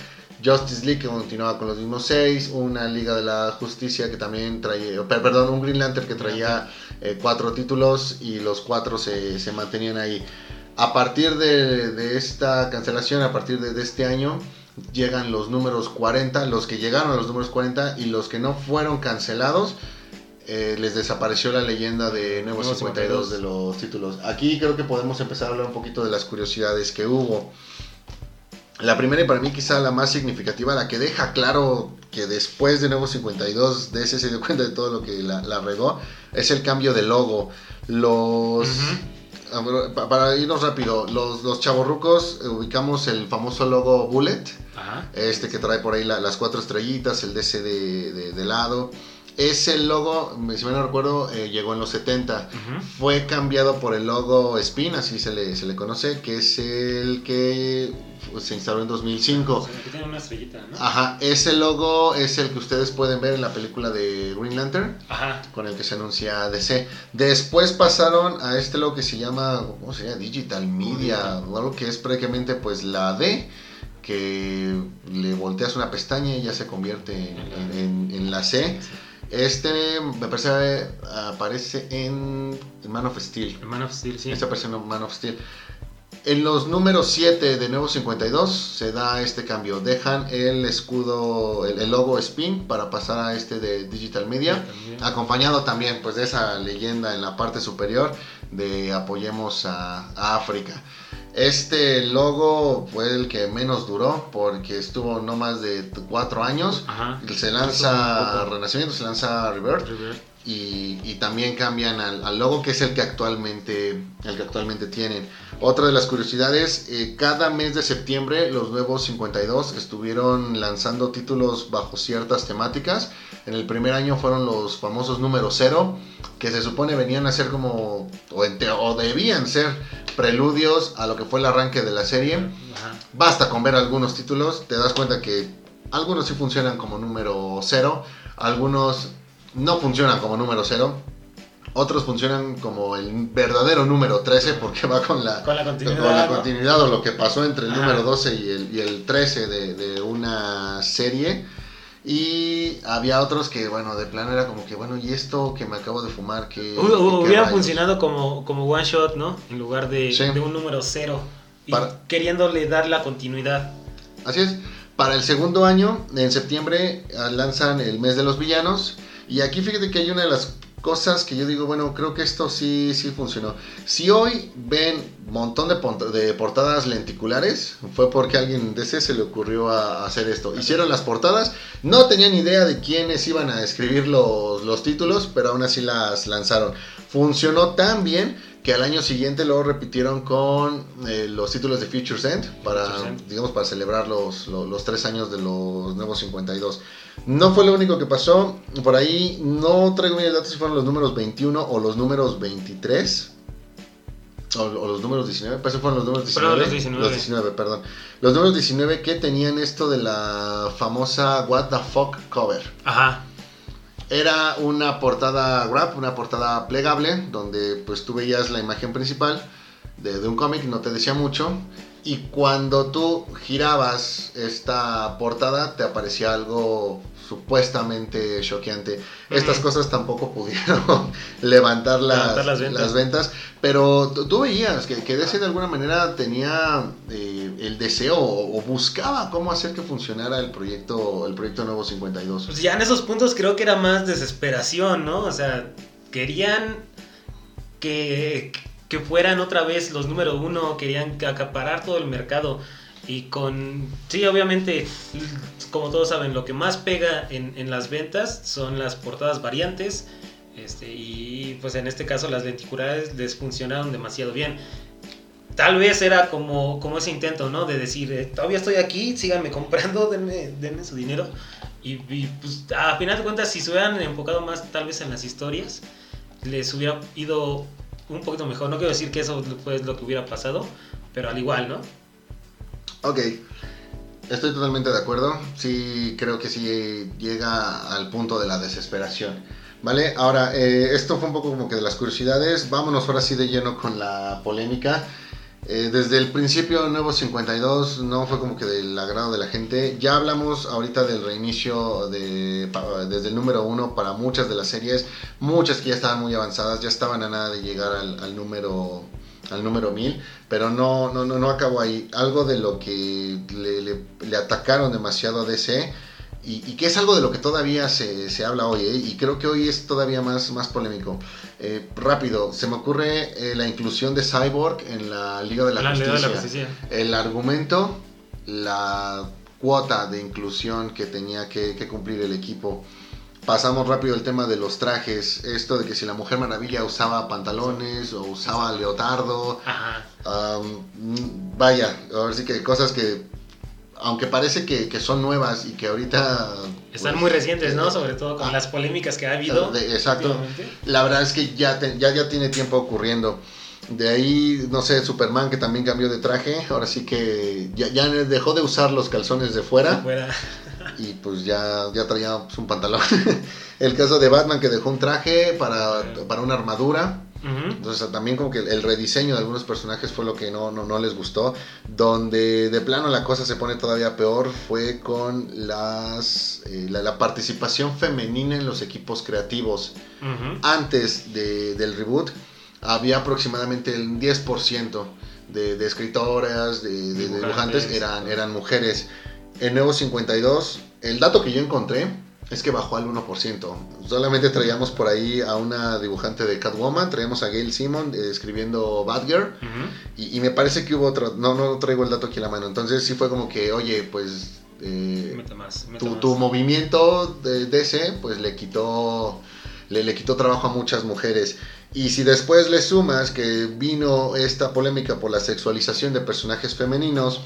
Justice League que continuaba con los mismos seis, una Liga de la Justicia que también traía, perdón, un Green Lantern que traía eh, títulos y los cuatro se, se mantenían ahí. A partir de, de, esta cancelación, a partir de, de este año, llegan los números 40, los que llegaron a los números 40 y los que no fueron cancelados, eh, les desapareció la leyenda de Nuevo 52 de los títulos. Aquí creo que podemos empezar a hablar un poquito de las curiosidades que hubo. La primera y para mí quizá la más significativa, la que deja claro que después de Nuevo 52 DC se dio cuenta de todo lo que la, regó, es el cambio de logo. Los... Para irnos rápido, los, los chavorrucos ubicamos el famoso logo Bullet, este que trae por ahí las cuatro estrellitas, el DC de, de lado. Ese logo, si me no recuerdo, eh, llegó en los 70. Fue cambiado por el logo Spin, así se le, se le conoce, que es el que se instaló en 2005. tiene una estrellita, ¿no? Ajá, ese logo es el que ustedes pueden ver en la película de Green Lantern, Ajá. con el que se anuncia DC. Después pasaron a este logo que se llama, ¿cómo se llama? Digital Media, algo que es prácticamente pues la D que le volteas una pestaña y ya se convierte en, en la C. Este me parece aparece en, Man of Steel. En Man of Steel, sí. Este aparece en Man of Steel. En los números 7 de Nuevo 52 se da este cambio. Dejan el escudo, el, logo Spin para pasar a este de Digital Media, acompañado también pues de esa leyenda en la parte superior de apoyemos a, África. Este logo fue el que menos duró porque estuvo no más de 4 años. Se lanza Renacimiento, se lanza Revert. Y, también cambian al, logo que es el que actualmente el que actualmente tienen. Otra de las curiosidades eh, cada mes de septiembre los nuevos 52 estuvieron lanzando títulos bajo ciertas temáticas. En el primer año fueron los famosos número cero que se supone venían a ser como o, debían ser preludios a lo que fue el arranque de la serie. Basta con ver algunos títulos te das cuenta que algunos sí funcionan como número cero algunos no funcionan como número 0. Otros funcionan como el verdadero número 13 porque va con la, con la continuidad, con la continuidad o lo que pasó entre el número 12 y el, y el 13 de, de, una serie. Y había otros que, bueno, de plano era como que, bueno, ¿y esto que me acabo de fumar? que hubiera funcionado como, como one shot, ¿no? En lugar de, de un número 0. Y queriéndole dar la continuidad. Así es. Para el segundo año, en septiembre, lanzan el mes de los villanos y aquí fíjate que hay una de las cosas que yo digo, bueno, creo que esto sí, sí funcionó. Si hoy ven un montón de, de, portadas lenticulares, fue porque a alguien de ese se le ocurrió a, hacer esto. Hicieron las portadas, no tenían idea de quiénes iban a escribir los, los títulos, pero aún así las lanzaron. Funcionó tan bien que al año siguiente lo repitieron con eh, los títulos de Futures End para, digamos, para celebrar los, los, tres años de los nuevos 52. No fue lo único que pasó, por ahí no traigo bien el dato si fueron los números 21 o los números 23. O, los números 19, pues fueron los números 19. los 19. Los 19, perdón. Los números 19 que tenían esto de la famosa What the Fuck cover. Ajá. Era una portada wrap, una portada plegable, donde pues tú veías la imagen principal de, de un cómic, no te decía mucho, y cuando tú girabas esta portada te aparecía algo supuestamente choqueante. Estas cosas tampoco pudieron levantar, las, ventas. pero tú veías que, que DC de alguna manera tenía eh, el deseo o, buscaba cómo hacer que funcionara el proyecto, el proyecto Nuevo 52. Pues ya en esos puntos creo que era más desesperación, ¿no? O sea, querían que, que fueran otra vez los número uno, querían acaparar todo el mercado. Y con, sí, obviamente, como todos saben, lo que más pega en, las ventas son las portadas variantes. Este, y pues en este caso las lenticulares les funcionaron demasiado bien. Tal vez era como, como ese intento, ¿no? De decir, eh, todavía estoy aquí, síganme comprando, denme, denme su dinero. Y, pues a final de cuentas, si se hubieran enfocado más tal vez en las historias, les hubiera ido un poquito mejor. No quiero decir que eso fue lo que hubiera pasado, pero al igual, ¿no? Ok, estoy totalmente de acuerdo. Sí, creo que sí llega al punto de la desesperación. Vale, ahora, eh, esto fue un poco como que de las curiosidades. Vámonos ahora sí de lleno con la polémica. Eh, desde el principio, Nuevo 52 no fue como que del agrado de la gente. Ya hablamos ahorita del reinicio de, desde el número uno para muchas de las series. Muchas que ya estaban muy avanzadas, ya estaban a nada de llegar al, al número al número 1000, pero no, no, no, no acabó ahí. Algo de lo que le, atacaron demasiado a DC y, que es algo de lo que todavía se, se habla hoy, ¿eh? y creo que hoy es todavía más, más polémico. Eh, rápido, se me ocurre eh, la inclusión de Cyborg en la Liga de la, Justicia. El argumento, la cuota de inclusión que tenía que, que cumplir el equipo pasamos rápido el tema de los trajes. Esto de que si la Mujer Maravilla usaba pantalones o usaba leotardo. vaya, ahora sí que cosas que, aunque parece que, son nuevas y que ahorita... Están pues, muy recientes, ¿no? Sobre todo con ah, las polémicas que ha habido. exacto. La verdad es que ya, ya, ya tiene tiempo ocurriendo. De ahí, no sé, Superman que también cambió de traje. Ahora sí que ya, ya dejó de usar los calzones de fuera. De fuera y pues ya, ya traía pues, un pantalón. el caso de Batman que dejó un traje para, para una armadura. Entonces también como que el rediseño de algunos personajes fue lo que no, no, no, les gustó. Donde de plano la cosa se pone todavía peor fue con las eh, la, participación femenina en los equipos creativos. Antes de, del reboot había aproximadamente el 10% de, de escritoras, de, de dibujantes, eran, eran mujeres. En Nuevo 52, el dato que yo encontré es que bajó al 1%. Solamente traíamos por ahí a una dibujante de Catwoman, traíamos a Gail Simon eh, escribiendo Batgirl, y, me parece que hubo otro, no, no traigo el dato aquí en la mano, entonces sí fue como que, oye, pues eh, tu, movimiento de DC, pues le quitó, le, le quitó trabajo a muchas mujeres. Y si después le sumas que vino esta polémica por la sexualización de personajes femeninos,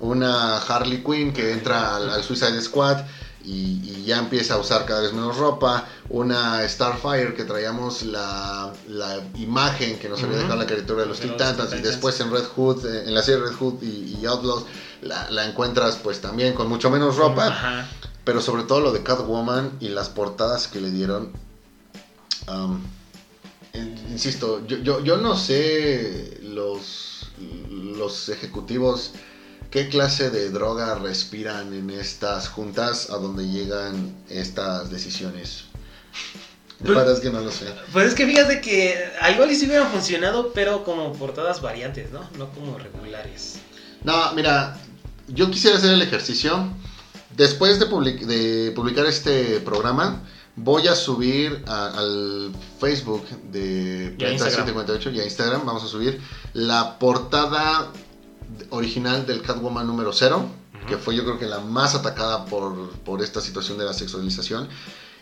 una Harley Quinn que entra al, Suicide Squad y, ya empieza a usar cada vez menos ropa, una Starfire que traíamos la, imagen que nos había dejado la caricatura de los Titans y después en Red Hood, eh, en la serie Red Hood y, Outlaws la, encuentras pues también con mucho menos ropa, pero sobre todo lo de Catwoman y las portadas que le dieron. Um, insisto, yo, yo, yo no sé los, los ejecutivos ¿Qué clase de droga respiran en estas juntas a donde llegan estas decisiones? La verdad es que no lo sé. Pues es que fíjate que a igual y sí hubieran funcionado, pero como portadas variantes, ¿no? No como regulares. No, mira, yo quisiera hacer el ejercicio después de, de publicar este programa, voy a subir al Facebook de Planeta 758 y a Instagram, vamos a subir la portada original del Catwoman número 0, que fue yo creo que la más atacada por, por esta situación de la sexualización.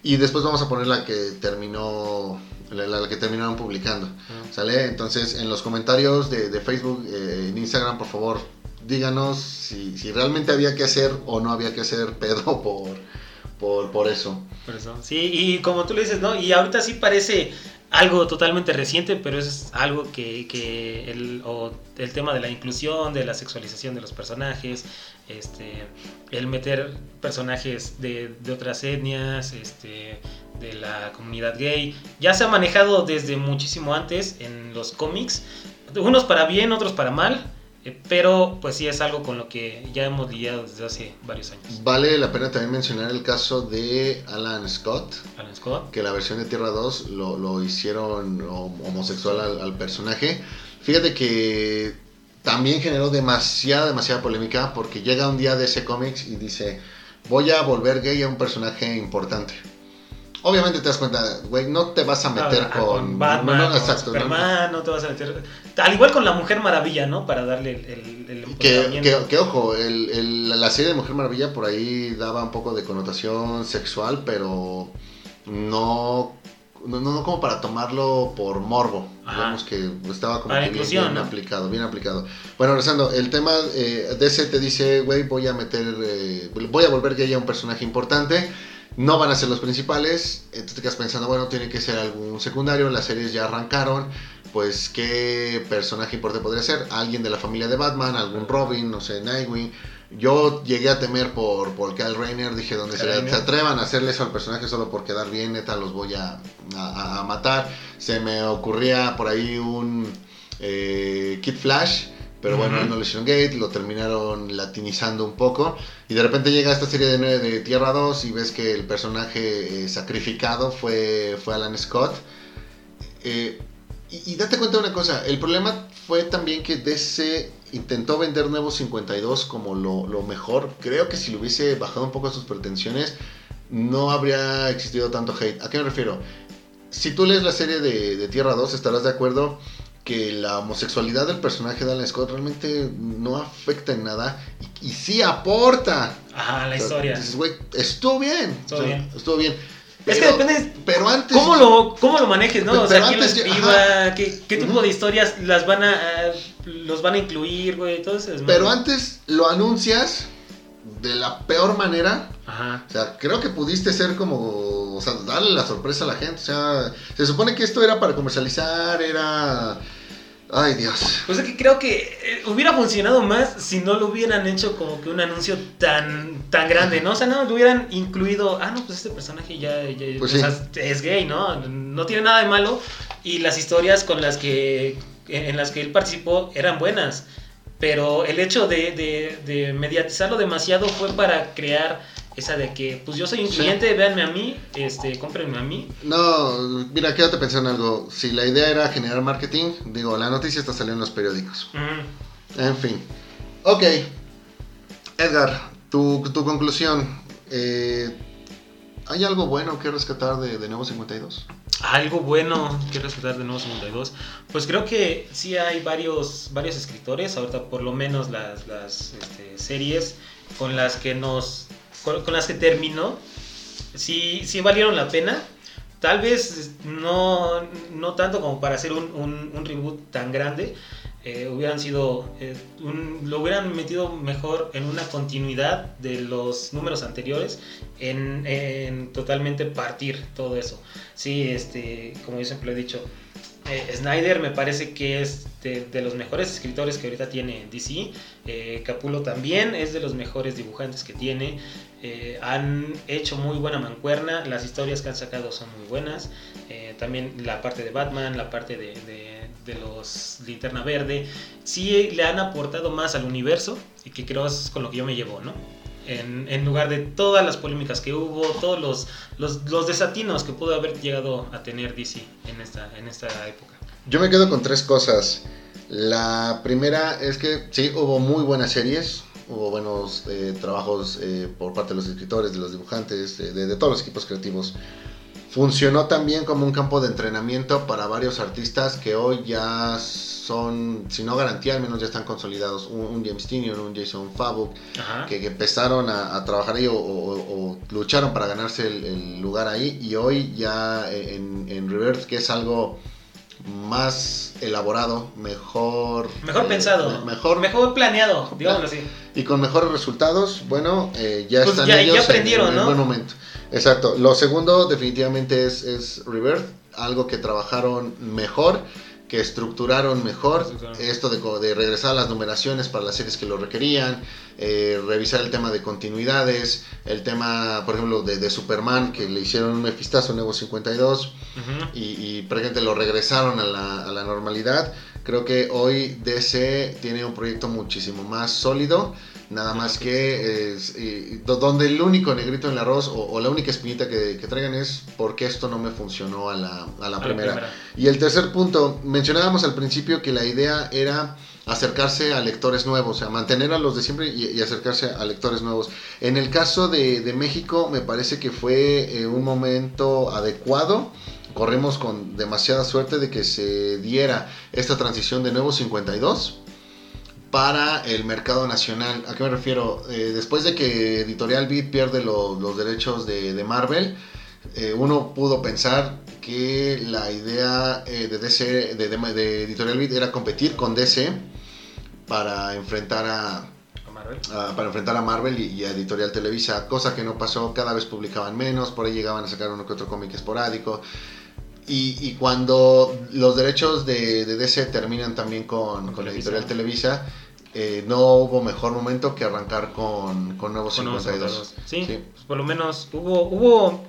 Y después vamos a poner la que terminó, la, que terminaron publicando. ¿Sale? Entonces, en los comentarios de, de Facebook, eh, en Instagram, por favor, díganos si, si, realmente había que hacer o no había que hacer pedo por, por, por eso. Por eso. Sí, y como tú le dices, ¿no? Y ahorita sí parece algo totalmente reciente, pero es algo que, que el, o el tema de la inclusión, de la sexualización de los personajes, este, el meter personajes de, de otras etnias, este, de la comunidad gay, ya se ha manejado desde muchísimo antes en los cómics, unos para bien, otros para mal, eh, pero pues sí es algo con lo que ya hemos lidiado desde hace varios años. Vale la pena también mencionar el caso de Alan Scott. Alan Scott. Que la versión de Tierra 2 lo, lo hicieron homosexual al, al, personaje. Fíjate que también generó demasiada, demasiada polémica porque llega un día de ese cómics y dice, voy a volver gay a un personaje importante. Obviamente te das cuenta, güey, no te vas a meter con, con, Batman, no, no, exacto, Superman, no, no, te vas a meter. Al igual con la Mujer Maravilla, ¿no? Para darle el. el, el que, que, que, ojo, el, la serie de Mujer Maravilla por ahí daba un poco de connotación sexual, pero no. No, no como para tomarlo por morbo. Ajá. Digamos que estaba como que bien, aplicado, bien aplicado. Bueno, regresando, el tema eh, ese te dice, güey, voy a meter, eh, voy a volver gay a un personaje importante no van a ser los principales, entonces te quedas pensando, bueno, tiene que ser algún secundario, las series ya arrancaron, pues qué personaje importante podría ser, alguien de la familia de Batman, algún Robin, no sé, Nightwing. Yo llegué a temer por, por Kyle Rayner, dije, donde se, se, atrevan a hacerle eso al personaje solo por quedar bien, neta, los voy a, a, a matar. Se me ocurría por ahí un eh, Kid Flash, pero bueno, uh -huh. no le hicieron Gate, lo terminaron latinizando un poco. Y de repente llega esta serie de, de Tierra 2 y ves que el personaje eh, sacrificado fue, fue Alan Scott. Eh, y, y, date cuenta de una cosa, el problema fue también que DC intentó vender Nuevo 52 como lo, lo mejor. Creo que si lo hubiese bajado un poco sus pretensiones, no habría existido tanto hate. ¿A qué me refiero? Si tú lees la serie de, de Tierra 2, estarás de acuerdo que la homosexualidad del personaje de Alan Scott realmente no afecta en nada y, y sí aporta. Ajá, la o sea, historia. Dices, güey, estuvo bien. Estuvo o sea, bien. Estuvo bien. Pero, es que depende pero antes, cómo lo, cómo lo manejes, ¿no? Pero, o sea, quién qué, qué, tipo uh -huh. de historias las van a, los van a incluir, güey, todo eso. Pero antes lo anuncias de la peor manera. Ajá. O sea, creo que pudiste ser como, o sea, darle la sorpresa a la gente. O sea, se supone que esto era para comercializar, era... Ay, Dios. Pues es que creo que eh, hubiera funcionado más si no lo hubieran hecho como que un anuncio tan, tan grande, ¿no? O sea, no, lo hubieran incluido, ah, no, pues este personaje ya, ya pues o sí. sea, es gay, ¿no? No tiene nada de malo. Y las historias con las que, en las que él participó eran buenas. Pero el hecho de, de, de mediatizarlo demasiado fue para crear esa de que, pues yo soy un cliente, sí. véanme a mí, este, cómprenme a mí. No, mira, quédate pensando en algo. Si la idea era generar marketing, digo, la noticia está saliendo en los periódicos. Uh -huh. En fin. Ok. Edgar, tu, tu conclusión. Eh, ¿Hay algo bueno que rescatar de, de Nuevo 52? Algo bueno que rescatar de Nuevo 52. Pues creo que sí hay varios, varios escritores, ahorita por lo menos las, las este, series con las que nos con, con, las que terminó, sí, sí valieron la pena. Tal vez no, no tanto como para hacer un, un, reboot tan grande. Eh, hubieran sido eh, un, lo hubieran metido mejor en una continuidad de los números anteriores en, en totalmente partir todo eso sí este como yo siempre he dicho eh, Snyder me parece que es de, los mejores escritores que ahorita tiene DC. Eh, Capullo también es de los mejores dibujantes que tiene. Eh, han hecho muy buena mancuerna. Las historias que han sacado son muy buenas. Eh, también la parte de Batman, la parte de, de, de, los Linterna Verde. Sí le han aportado más al universo y que creo es con lo que yo me llevo, ¿no? En, en, lugar de todas las polémicas que hubo, todos los, los, los, desatinos que pudo haber llegado a tener DC en esta, en esta época. Yo me quedo con tres cosas. La primera es que sí, hubo muy buenas series, hubo buenos eh, trabajos eh, por parte de los escritores, de los dibujantes, de, de, de todos los equipos creativos. Funcionó también como un campo de entrenamiento para varios artistas que hoy ya son, si no garantía, al menos ya están consolidados. Un, un James Tinion, un Jason Fabuk, que, que, empezaron a, a trabajar ahí o, o, o, lucharon para ganarse el, el, lugar ahí. Y hoy ya en, en Reverse, que es algo más elaborado, mejor... Mejor eh, pensado. Mejor, mejor planeado, digámoslo así. Y con mejores resultados, bueno, eh, ya pues están ya, ellos ya aprendieron, en, en ¿no? buen momento. Exacto. Lo segundo definitivamente es, es Rebirth, algo que trabajaron mejor, que estructuraron mejor, esto de, regresar a las numeraciones para las series que lo requerían, eh, revisar el tema de continuidades, el tema, por ejemplo, de, de Superman, que le hicieron un mefistazo nuevo 52 Ujú. y, y prácticamente lo regresaron a la, a la normalidad. Creo que hoy DC tiene un proyecto muchísimo más sólido, nada más que es, y- donde el único negrito en el arroz o, o la única espinita que, que traigan es porque esto no me funcionó a la, a la A la primera. primera. Y el tercer punto, mencionábamos al principio que la idea era acercarse a lectores nuevos, o sea, mantener a los de siempre y, y acercarse a lectores nuevos. En el caso de, de México, me parece que fue eh, un momento adecuado. Corrimos con demasiada suerte de que se diera esta transición de nuevo 52 para el mercado nacional. ¿A qué me refiero? Eh, después de que Editorial Beat pierde lo- los derechos de, de Marvel, eh, uno pudo pensar que la idea eh, de DC, de, Editorial Beat era competir con DC para enfrentar a, A Marvel. a- para enfrentar a Marvel y, y a Editorial Televisa, cosa que no pasó, cada vez publicaban menos, por ahí llegaban a sacar uno que otro cómic esporádico. Y, y cuando los derechos de, de DC terminan también con, con Televisa. Editorial Televisa, eh, no hubo mejor momento que arrancar con, con Nuevos Con Nuevos 52. 52. Sí, Sí. pues por lo menos hubo, hubo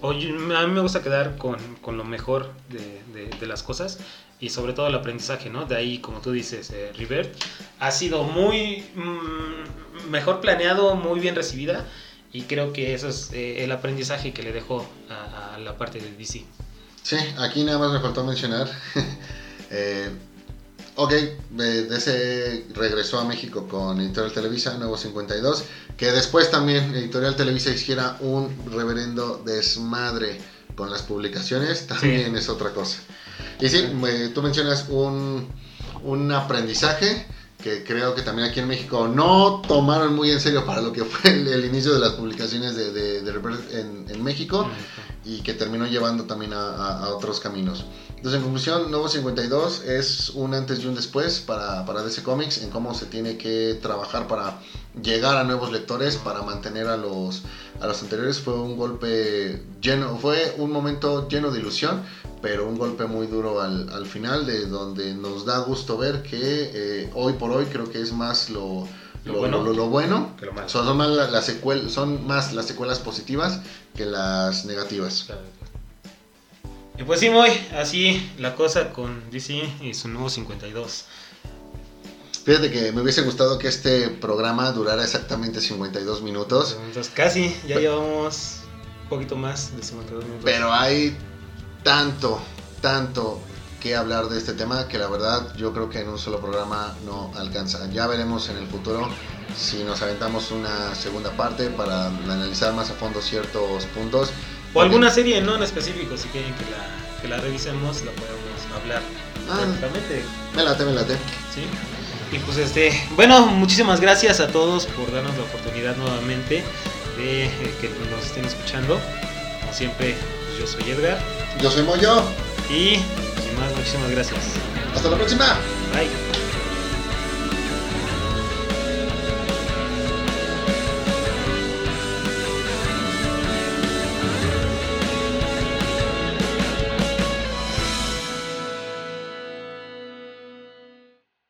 o yo- a mí me gusta quedar con, con lo mejor de, de- de las cosas y sobre todo el aprendizaje, ¿no? De ahí, como tú dices, eh, River ha sido muy mm, mejor planeado, muy bien recibida y creo que eso es eh, el aprendizaje que le dejó a, a la parte de DC. Sí, aquí nada más me faltó mencionar. eh, ok, DC regresó a México con Editorial Televisa, Nuevo 52, que después también Editorial Televisa hiciera un reverendo desmadre con las publicaciones, también es otra cosa. Y sí, me- tú mencionas un, un aprendizaje que creo que también aquí en México no tomaron muy en serio para lo que fue el, el inicio de las publicaciones de, de, en, en México y que terminó llevando también a, a- a otros caminos. Entonces, en conclusión, Nuevo 52 es un antes y un después para, DC Comics en cómo se tiene que trabajar para llegar a nuevos lectores, para mantener a los, a los anteriores. Fue un golpe lleno, fue un momento lleno de ilusión, pero un golpe muy duro al, al final, de donde nos da gusto ver que eh, hoy por hoy creo que es más lo, Lo lo- bueno. lo- lo bueno Que lo malo. son, son más la- las secuel- son más las secuelas positivas que las negativas. Y pues sí, muy así la cosa con DC y su nuevo 52. Fíjate que me hubiese gustado que este programa durara exactamente 52 minutos, Entonces casi, ya llevamos un poquito más de 52 minutos. pero hay tanto, tanto que hablar de este tema que la verdad yo creo que en un solo programa no alcanza. Ya veremos en el futuro si nos aventamos una segunda parte para analizar más a fondo ciertos puntos. O alguna serie no en específico, si quieren que la, que la revisemos, la podemos hablar Ah. Me late, me late. ¿sí? Y pues este, bueno, muchísimas gracias a todos por darnos la oportunidad nuevamente de eh, que nos estén escuchando. Como siempre, pues, yo soy Edgar Yo soy Moyo. y más, muchísimas gracias. Hasta la próxima. Bye.